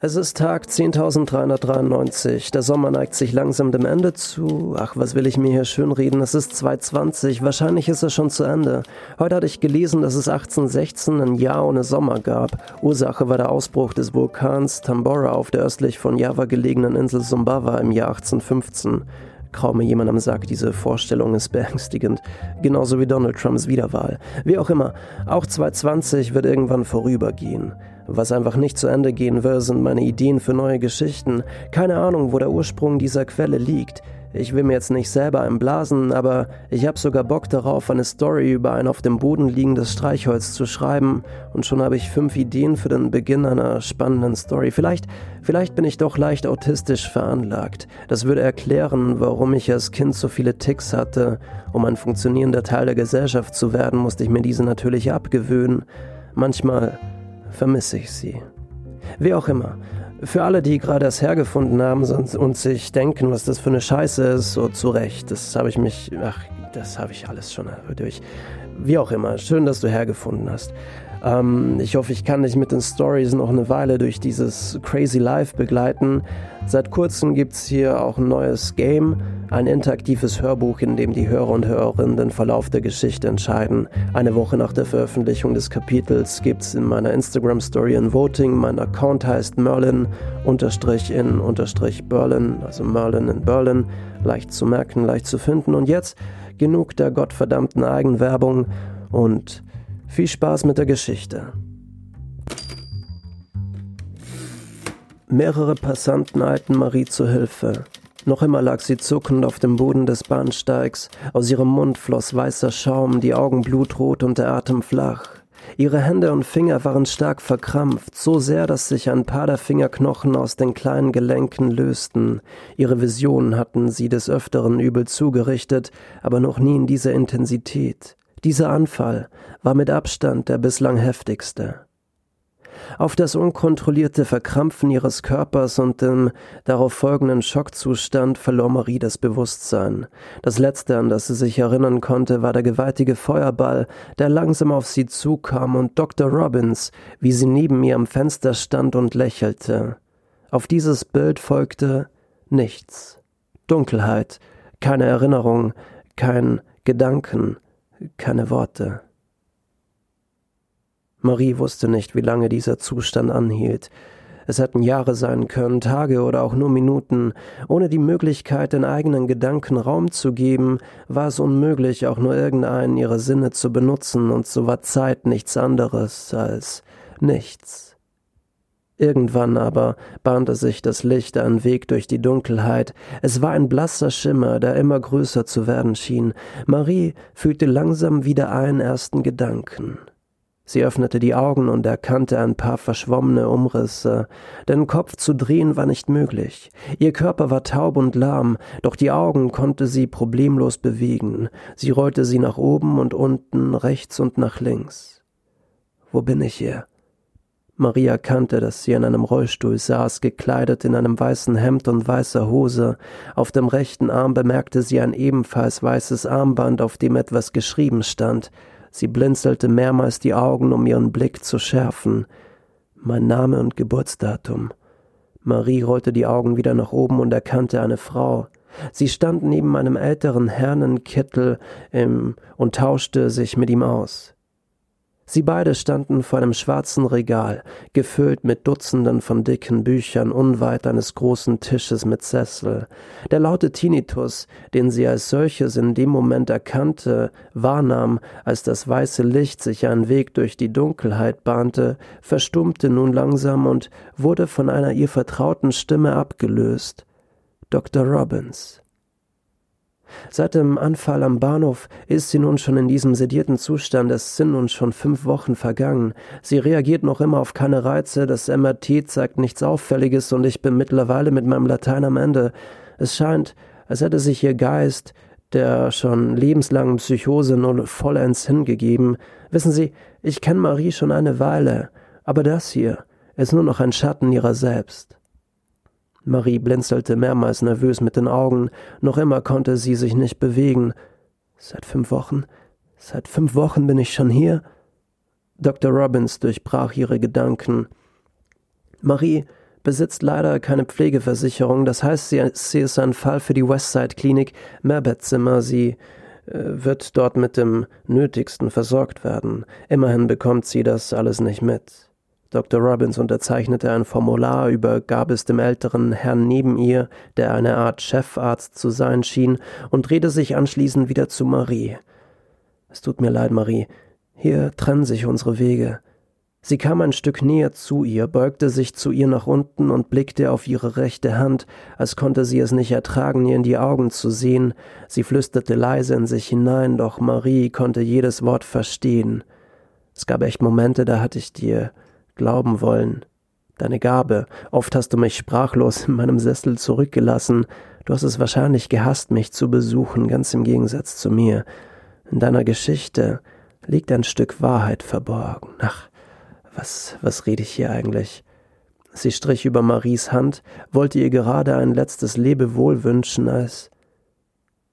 Es ist Tag 10.393. Der Sommer neigt sich langsam dem Ende zu. Ach, was will ich mir hier schönreden? Es ist 2.20. Wahrscheinlich ist es schon zu Ende. Heute hatte ich gelesen, dass es 1816 ein Jahr ohne Sommer gab. Ursache war der Ausbruch des Vulkans Tambora auf der östlich von Java gelegenen Insel Sumbawa im Jahr 1815. Kaum mir jemandem sagt, diese Vorstellung ist beängstigend. Genauso wie Donald Trumps Wiederwahl. Wie auch immer, auch 2020 wird irgendwann vorübergehen. Was einfach nicht zu Ende gehen will, sind meine Ideen für neue Geschichten. Keine Ahnung, wo der Ursprung dieser Quelle liegt. Ich will mir jetzt nicht selber einblasen, aber ich habe sogar Bock darauf, eine Story über ein auf dem Boden liegendes Streichholz zu schreiben. Und schon habe ich fünf Ideen für den Beginn einer spannenden Story. Vielleicht, vielleicht bin ich doch leicht autistisch veranlagt. Das würde erklären, warum ich als Kind so viele Ticks hatte. Um ein funktionierender Teil der Gesellschaft zu werden, musste ich mir diese natürlich abgewöhnen. Manchmal vermisse ich sie. Wie auch immer. Für alle, die gerade das hergefunden haben und sich denken, was das für eine Scheiße ist, so zu Recht. Das habe ich mich, ach, das habe ich alles schon durch. Wie auch immer, schön, dass du hergefunden hast. Ähm, ich hoffe, ich kann dich mit den Stories noch eine Weile durch dieses Crazy Life begleiten. Seit kurzem gibt es hier auch ein neues Game, ein interaktives Hörbuch, in dem die Hörer und Hörerinnen den Verlauf der Geschichte entscheiden. Eine Woche nach der Veröffentlichung des Kapitels gibt es in meiner Instagram-Story ein Voting. Mein Account heißt Merlin unterstrich in unterstrich Berlin, also Merlin in Berlin. Leicht zu merken, leicht zu finden. Und jetzt genug der gottverdammten Eigenwerbung und viel Spaß mit der Geschichte. Mehrere Passanten eilten Marie zu Hilfe. Noch immer lag sie zuckend auf dem Boden des Bahnsteigs. Aus ihrem Mund floss weißer Schaum, die Augen blutrot und der Atem flach. Ihre Hände und Finger waren stark verkrampft, so sehr, dass sich ein paar der Fingerknochen aus den kleinen Gelenken lösten. Ihre Visionen hatten sie des Öfteren übel zugerichtet, aber noch nie in dieser Intensität. Dieser Anfall war mit Abstand der bislang heftigste. Auf das unkontrollierte Verkrampfen ihres Körpers und dem darauf folgenden Schockzustand verlor Marie das Bewusstsein. Das Letzte, an das sie sich erinnern konnte, war der gewaltige Feuerball, der langsam auf sie zukam, und Dr. Robbins, wie sie neben ihr am Fenster stand und lächelte. Auf dieses Bild folgte nichts. Dunkelheit, keine Erinnerung, kein Gedanken, keine Worte. Marie wusste nicht, wie lange dieser Zustand anhielt. Es hätten Jahre sein können, Tage oder auch nur Minuten. Ohne die Möglichkeit, den eigenen Gedanken Raum zu geben, war es unmöglich, auch nur irgendeinen ihrer Sinne zu benutzen, und so war Zeit nichts anderes als nichts. Irgendwann aber bahnte sich das Licht einen Weg durch die Dunkelheit. Es war ein blasser Schimmer, der immer größer zu werden schien. Marie fühlte langsam wieder einen ersten Gedanken. Sie öffnete die Augen und erkannte ein paar verschwommene Umrisse. Den Kopf zu drehen war nicht möglich. Ihr Körper war taub und lahm, doch die Augen konnte sie problemlos bewegen. Sie rollte sie nach oben und unten, rechts und nach links. Wo bin ich hier? Maria erkannte, dass sie in einem Rollstuhl saß, gekleidet in einem weißen Hemd und weißer Hose. Auf dem rechten Arm bemerkte sie ein ebenfalls weißes Armband, auf dem etwas geschrieben stand. Sie blinzelte mehrmals die Augen, um ihren Blick zu schärfen. Mein Name und Geburtsdatum. Marie rollte die Augen wieder nach oben und erkannte eine Frau. Sie stand neben einem älteren Herrn in Kittel im, und tauschte sich mit ihm aus. Sie beide standen vor einem schwarzen Regal, gefüllt mit Dutzenden von dicken Büchern unweit eines großen Tisches mit Sessel. Der laute Tinnitus, den sie als solches in dem Moment erkannte, wahrnahm, als das weiße Licht sich einen Weg durch die Dunkelheit bahnte, verstummte nun langsam und wurde von einer ihr vertrauten Stimme abgelöst. Dr. Robbins. Seit dem Anfall am Bahnhof ist sie nun schon in diesem sedierten Zustand, es sind nun schon fünf Wochen vergangen. Sie reagiert noch immer auf keine Reize, das MRT zeigt nichts Auffälliges und ich bin mittlerweile mit meinem Latein am Ende. Es scheint, als hätte sich ihr Geist, der schon lebenslangen Psychose nun vollends hingegeben. Wissen Sie, ich kenne Marie schon eine Weile, aber das hier ist nur noch ein Schatten ihrer selbst. Marie blinzelte mehrmals nervös mit den Augen, noch immer konnte sie sich nicht bewegen. Seit fünf Wochen? Seit fünf Wochen bin ich schon hier? Dr. Robbins durchbrach ihre Gedanken. Marie, besitzt leider keine Pflegeversicherung, das heißt, sie, ist ein Fall für die Westside Klinik, Mehrbettzimmer, sie äh, wird dort mit dem Nötigsten versorgt werden. Immerhin bekommt sie das alles nicht mit. Dr. Robbins unterzeichnete ein Formular, übergab es dem älteren Herrn neben ihr, der eine Art Chefarzt zu sein schien, und drehte sich anschließend wieder zu Marie. Es tut mir leid, Marie. Hier trennen sich unsere Wege. Sie kam ein Stück näher zu ihr, beugte sich zu ihr nach unten und blickte auf ihre rechte Hand, als konnte sie es nicht ertragen, ihr in die Augen zu sehen. Sie flüsterte leise in sich hinein, doch Marie konnte jedes Wort verstehen. Es gab echt Momente, da hatte ich dir glauben wollen. Deine Gabe. Oft hast du mich sprachlos in meinem Sessel zurückgelassen. Du hast es wahrscheinlich gehasst, mich zu besuchen, ganz im Gegensatz zu mir. In deiner Geschichte liegt ein Stück Wahrheit verborgen. Ach, was, was rede ich hier eigentlich? Sie strich über Maries Hand, wollte ihr gerade ein letztes Lebewohl wünschen, als.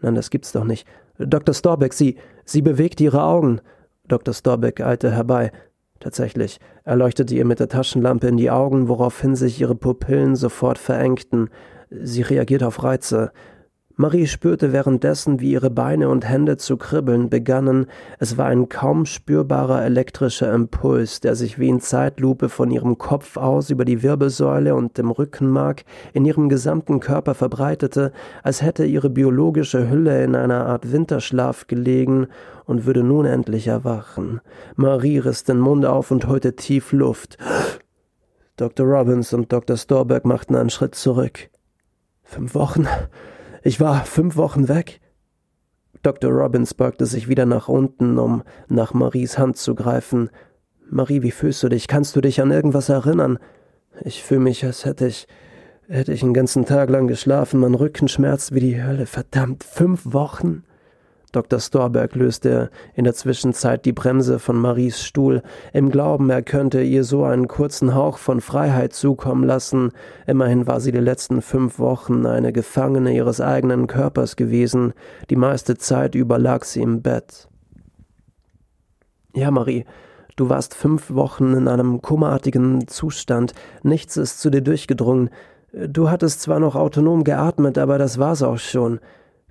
Nein, das gibt's doch nicht. Dr. Storbeck, Sie, Sie bewegt Ihre Augen. Dr. Storbeck eilte herbei. Tatsächlich, er leuchtete ihr mit der Taschenlampe in die Augen, woraufhin sich ihre Pupillen sofort verengten. Sie reagierte auf Reize. Marie spürte währenddessen, wie ihre Beine und Hände zu kribbeln begannen. Es war ein kaum spürbarer elektrischer Impuls, der sich wie in Zeitlupe von ihrem Kopf aus über die Wirbelsäule und dem Rückenmark in ihrem gesamten Körper verbreitete, als hätte ihre biologische Hülle in einer Art Winterschlaf gelegen und würde nun endlich erwachen. Marie riss den Mund auf und holte tief Luft. Dr. Robbins und Dr. Storberg machten einen Schritt zurück. Fünf Wochen? Ich war fünf Wochen weg. Dr. Robbins beugte sich wieder nach unten, um nach Maries Hand zu greifen. Marie, wie fühlst du dich? Kannst du dich an irgendwas erinnern? Ich fühle mich, als hätte ich, hätte ich einen ganzen Tag lang geschlafen. Mein Rücken schmerzt wie die Hölle. Verdammt, fünf Wochen? Dr. Storberg löste in der Zwischenzeit die Bremse von Maries Stuhl, im Glauben, er könnte ihr so einen kurzen Hauch von Freiheit zukommen lassen. Immerhin war sie die letzten fünf Wochen eine Gefangene ihres eigenen Körpers gewesen. Die meiste Zeit über lag sie im Bett. Ja, Marie, du warst fünf Wochen in einem kummerartigen Zustand. Nichts ist zu dir durchgedrungen. Du hattest zwar noch autonom geatmet, aber das war's auch schon.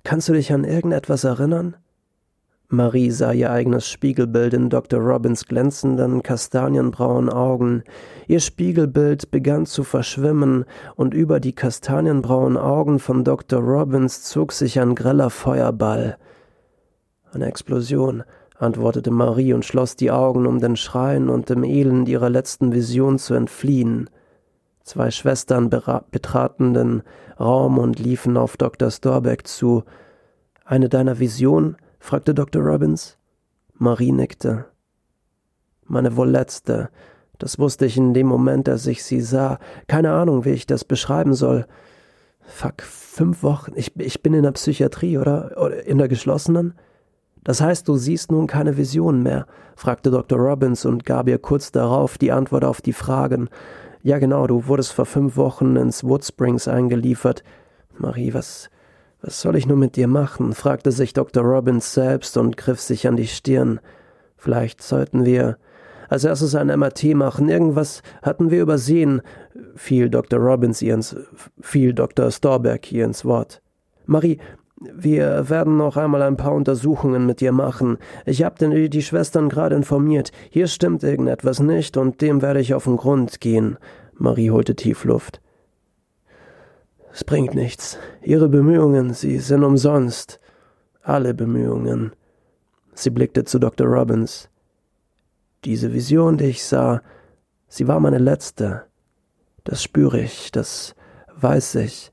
Kannst du dich an irgendetwas erinnern? Marie sah ihr eigenes Spiegelbild in Dr. Robins glänzenden, kastanienbraunen Augen. Ihr Spiegelbild begann zu verschwimmen, und über die kastanienbraunen Augen von Dr. Robbins zog sich ein greller Feuerball. Eine Explosion, antwortete Marie und schloss die Augen, um den Schreien und dem Elend ihrer letzten Vision zu entfliehen. Zwei Schwestern betraten den Raum und liefen auf Dr. Storbeck zu. Eine deiner Visionen? fragte Dr. Robbins. Marie nickte. Meine wohl letzte. Das wusste ich in dem Moment, als ich sie sah. Keine Ahnung, wie ich das beschreiben soll. Fuck, fünf Wochen. Ich, ich bin in der Psychiatrie, oder? Oder in der geschlossenen? Das heißt, du siehst nun keine Visionen mehr? fragte Dr. Robbins und gab ihr kurz darauf die Antwort auf die Fragen. Ja, genau, du wurdest vor fünf Wochen ins Woodsprings eingeliefert. Marie, was, was soll ich nur mit dir machen? fragte sich Dr. Robbins selbst und griff sich an die Stirn. Vielleicht sollten wir als erstes ein MRT machen. Irgendwas hatten wir übersehen, fiel Dr. Robbins ihr ins, fiel Dr. Storberg ihr ins Wort. Marie, wir werden noch einmal ein paar Untersuchungen mit dir machen. Ich habe die Schwestern gerade informiert. Hier stimmt irgendetwas nicht und dem werde ich auf den Grund gehen. Marie holte tief Luft. Es bringt nichts. Ihre Bemühungen, sie sind umsonst. Alle Bemühungen. Sie blickte zu Dr. Robbins. Diese Vision, die ich sah, sie war meine letzte. Das spüre ich, das weiß ich.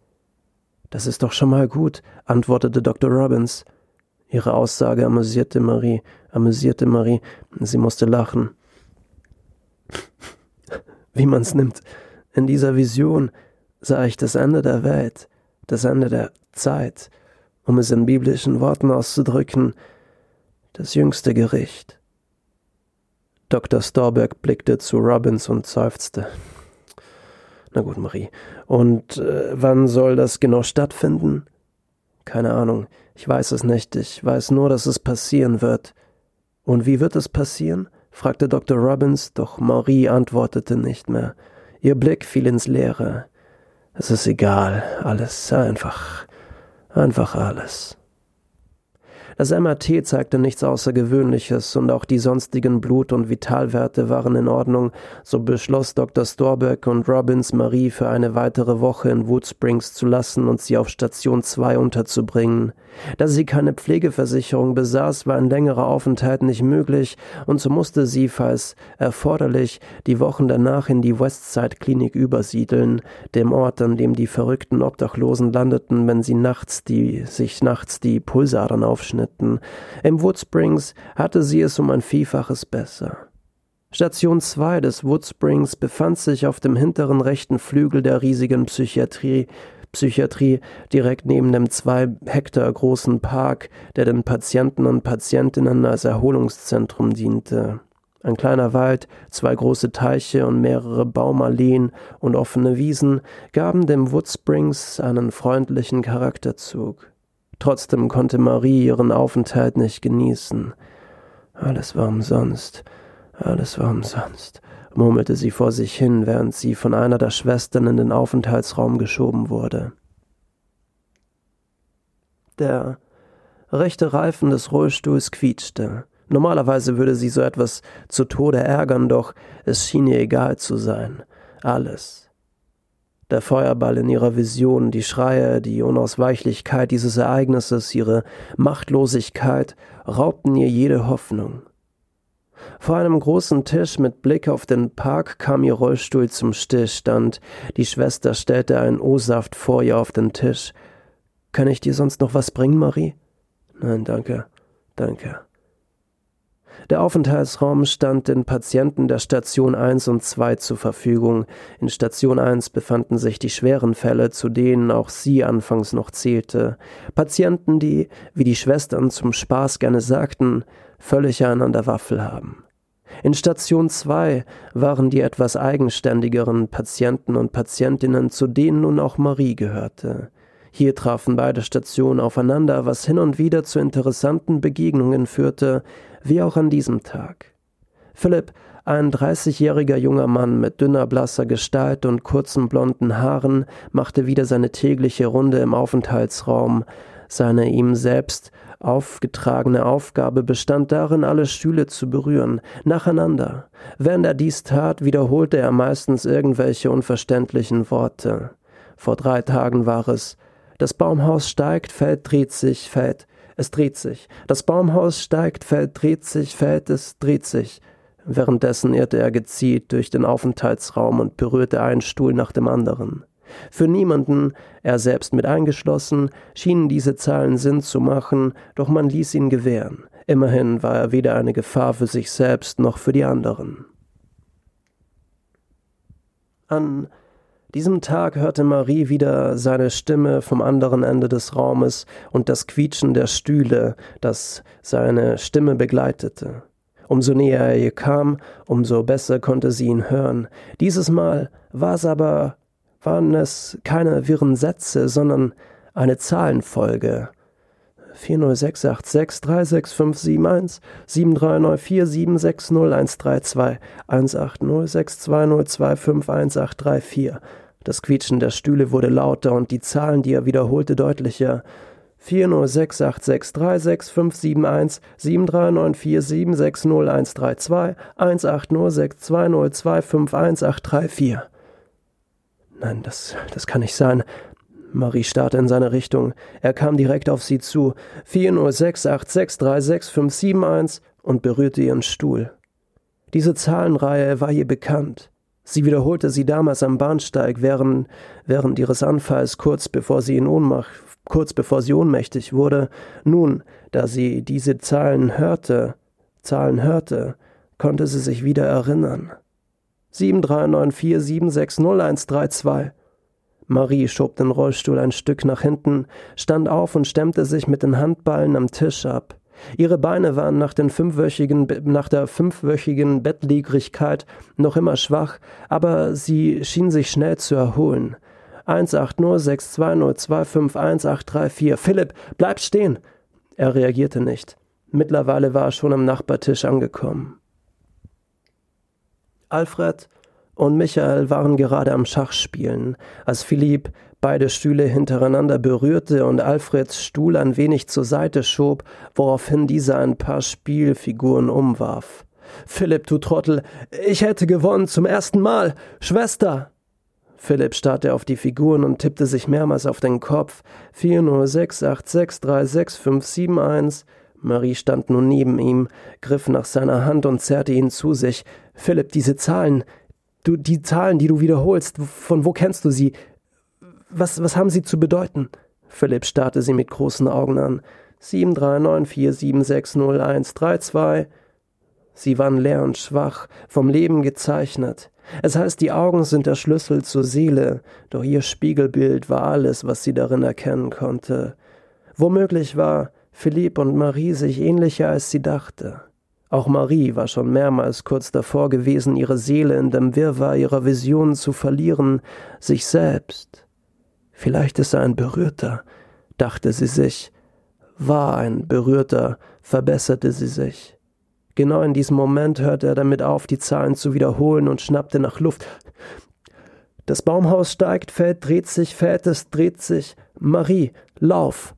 Das ist doch schon mal gut, antwortete Dr. Robbins. Ihre Aussage amüsierte Marie, amüsierte Marie, sie musste lachen. Wie man's nimmt. In dieser Vision sah ich das Ende der Welt, das Ende der Zeit, um es in biblischen Worten auszudrücken, das jüngste Gericht. Dr. Storberg blickte zu Robbins und seufzte. Na gut, Marie. Und äh, wann soll das genau stattfinden? Keine Ahnung. Ich weiß es nicht. Ich weiß nur, dass es passieren wird. Und wie wird es passieren? fragte Dr. Robbins, doch Marie antwortete nicht mehr. Ihr Blick fiel ins Leere. Es ist egal, alles einfach, einfach alles. Das MRT zeigte nichts Außergewöhnliches und auch die sonstigen Blut- und Vitalwerte waren in Ordnung, so beschloss Dr. Storbeck und Robbins Marie für eine weitere Woche in Wood Springs zu lassen und sie auf Station 2 unterzubringen. Da sie keine Pflegeversicherung besaß, war ein längerer Aufenthalt nicht möglich und so musste sie, falls erforderlich, die Wochen danach in die Westside Klinik übersiedeln, dem Ort, an dem die verrückten Obdachlosen landeten, wenn sie nachts die, sich nachts die Pulsadern aufschnitten Abschnitten. Im Woodsprings hatte sie es um ein Vielfaches besser. Station 2 des Woodsprings befand sich auf dem hinteren rechten Flügel der riesigen Psychiatrie, Psychiatrie direkt neben dem zwei Hektar großen Park, der den Patienten und Patientinnen als Erholungszentrum diente. Ein kleiner Wald, zwei große Teiche und mehrere Baumalleen und offene Wiesen gaben dem Woodsprings einen freundlichen Charakterzug. Trotzdem konnte Marie ihren Aufenthalt nicht genießen. Alles war umsonst, alles war umsonst, murmelte sie vor sich hin, während sie von einer der Schwestern in den Aufenthaltsraum geschoben wurde. Der rechte Reifen des Rollstuhls quietschte. Normalerweise würde sie so etwas zu Tode ärgern, doch es schien ihr egal zu sein. Alles, der Feuerball in ihrer Vision, die Schreie, die Unausweichlichkeit dieses Ereignisses, ihre Machtlosigkeit raubten ihr jede Hoffnung. Vor einem großen Tisch mit Blick auf den Park kam ihr Rollstuhl zum Stillstand. Die Schwester stellte einen O-Saft vor ihr auf den Tisch. Kann ich dir sonst noch was bringen, Marie? Nein, danke, danke. Der Aufenthaltsraum stand den Patienten der Station 1 und 2 zur Verfügung. In Station 1 befanden sich die schweren Fälle, zu denen auch sie anfangs noch zählte. Patienten, die, wie die Schwestern zum Spaß gerne sagten, völlig einen an der Waffel haben. In Station 2 waren die etwas eigenständigeren Patienten und Patientinnen, zu denen nun auch Marie gehörte. Hier trafen beide Stationen aufeinander, was hin und wieder zu interessanten Begegnungen führte, wie auch an diesem Tag. Philipp, ein dreißigjähriger junger Mann mit dünner blasser Gestalt und kurzen blonden Haaren, machte wieder seine tägliche Runde im Aufenthaltsraum. Seine ihm selbst aufgetragene Aufgabe bestand darin, alle Stühle zu berühren, nacheinander. Während er dies tat, wiederholte er meistens irgendwelche unverständlichen Worte. Vor drei Tagen war es Das Baumhaus steigt, fällt, dreht sich, fällt, es dreht sich. Das Baumhaus steigt, fällt, dreht sich, fällt, es dreht sich. Währenddessen irrte er gezielt durch den Aufenthaltsraum und berührte einen Stuhl nach dem anderen. Für niemanden, er selbst mit eingeschlossen, schienen diese Zahlen Sinn zu machen, doch man ließ ihn gewähren. Immerhin war er weder eine Gefahr für sich selbst noch für die anderen. An diesem Tag hörte Marie wieder seine Stimme vom anderen Ende des Raumes und das Quietschen der Stühle, das seine Stimme begleitete. Umso näher er ihr kam, umso besser konnte sie ihn hören. Dieses Mal war es aber, waren es keine wirren Sätze, sondern eine Zahlenfolge, 40686365571 7394760 18062025134. Das Quietschen der Stühle wurde lauter und die Zahlen, die er wiederholte, deutlicher. 40686365571 7394760 18062025134. Nein, das, das kann nicht sein. Marie starrte in seine Richtung. Er kam direkt auf sie zu. 40686365571 und berührte ihren Stuhl. Diese Zahlenreihe war ihr bekannt. Sie wiederholte sie damals am Bahnsteig während, während ihres Anfalls, kurz bevor sie in Ohnmacht, kurz bevor sie ohnmächtig wurde. Nun, da sie diese Zahlen hörte, Zahlen hörte, konnte sie sich wieder erinnern. 73947600132 Marie schob den Rollstuhl ein Stück nach hinten, stand auf und stemmte sich mit den Handballen am Tisch ab. Ihre Beine waren nach, nach der fünfwöchigen Bettliegrigkeit noch immer schwach, aber sie schien sich schnell zu erholen. 1806202518334. Philipp, bleib stehen! Er reagierte nicht. Mittlerweile war er schon am Nachbartisch angekommen. Alfred, und Michael waren gerade am Schachspielen, als Philipp beide Stühle hintereinander berührte und Alfreds Stuhl ein wenig zur Seite schob, woraufhin dieser ein paar Spielfiguren umwarf. Philipp, du Trottel, ich hätte gewonnen zum ersten Mal. Schwester! Philipp starrte auf die Figuren und tippte sich mehrmals auf den Kopf. 40686366571. Marie stand nun neben ihm, griff nach seiner Hand und zerrte ihn zu sich. Philipp, diese Zahlen, du, die Zahlen, die du wiederholst, von wo kennst du sie? Was, was haben sie zu bedeuten? Philipp starrte sie mit großen Augen an. 73947600132. Sie waren leer und schwach, vom Leben gezeichnet. Es heißt, die Augen sind der Schlüssel zur Seele, doch ihr Spiegelbild war alles, was sie darin erkennen konnte. Womöglich war Philipp und Marie sich ähnlicher, als sie dachte. Auch Marie war schon mehrmals kurz davor gewesen, ihre Seele in dem Wirrwarr ihrer Visionen zu verlieren, sich selbst. Vielleicht ist er ein Berührter, dachte sie sich, war ein Berührter, verbesserte sie sich. Genau in diesem Moment hörte er damit auf, die Zahlen zu wiederholen und schnappte nach Luft. Das Baumhaus steigt, fällt, dreht sich, fällt es, dreht sich. Marie, lauf!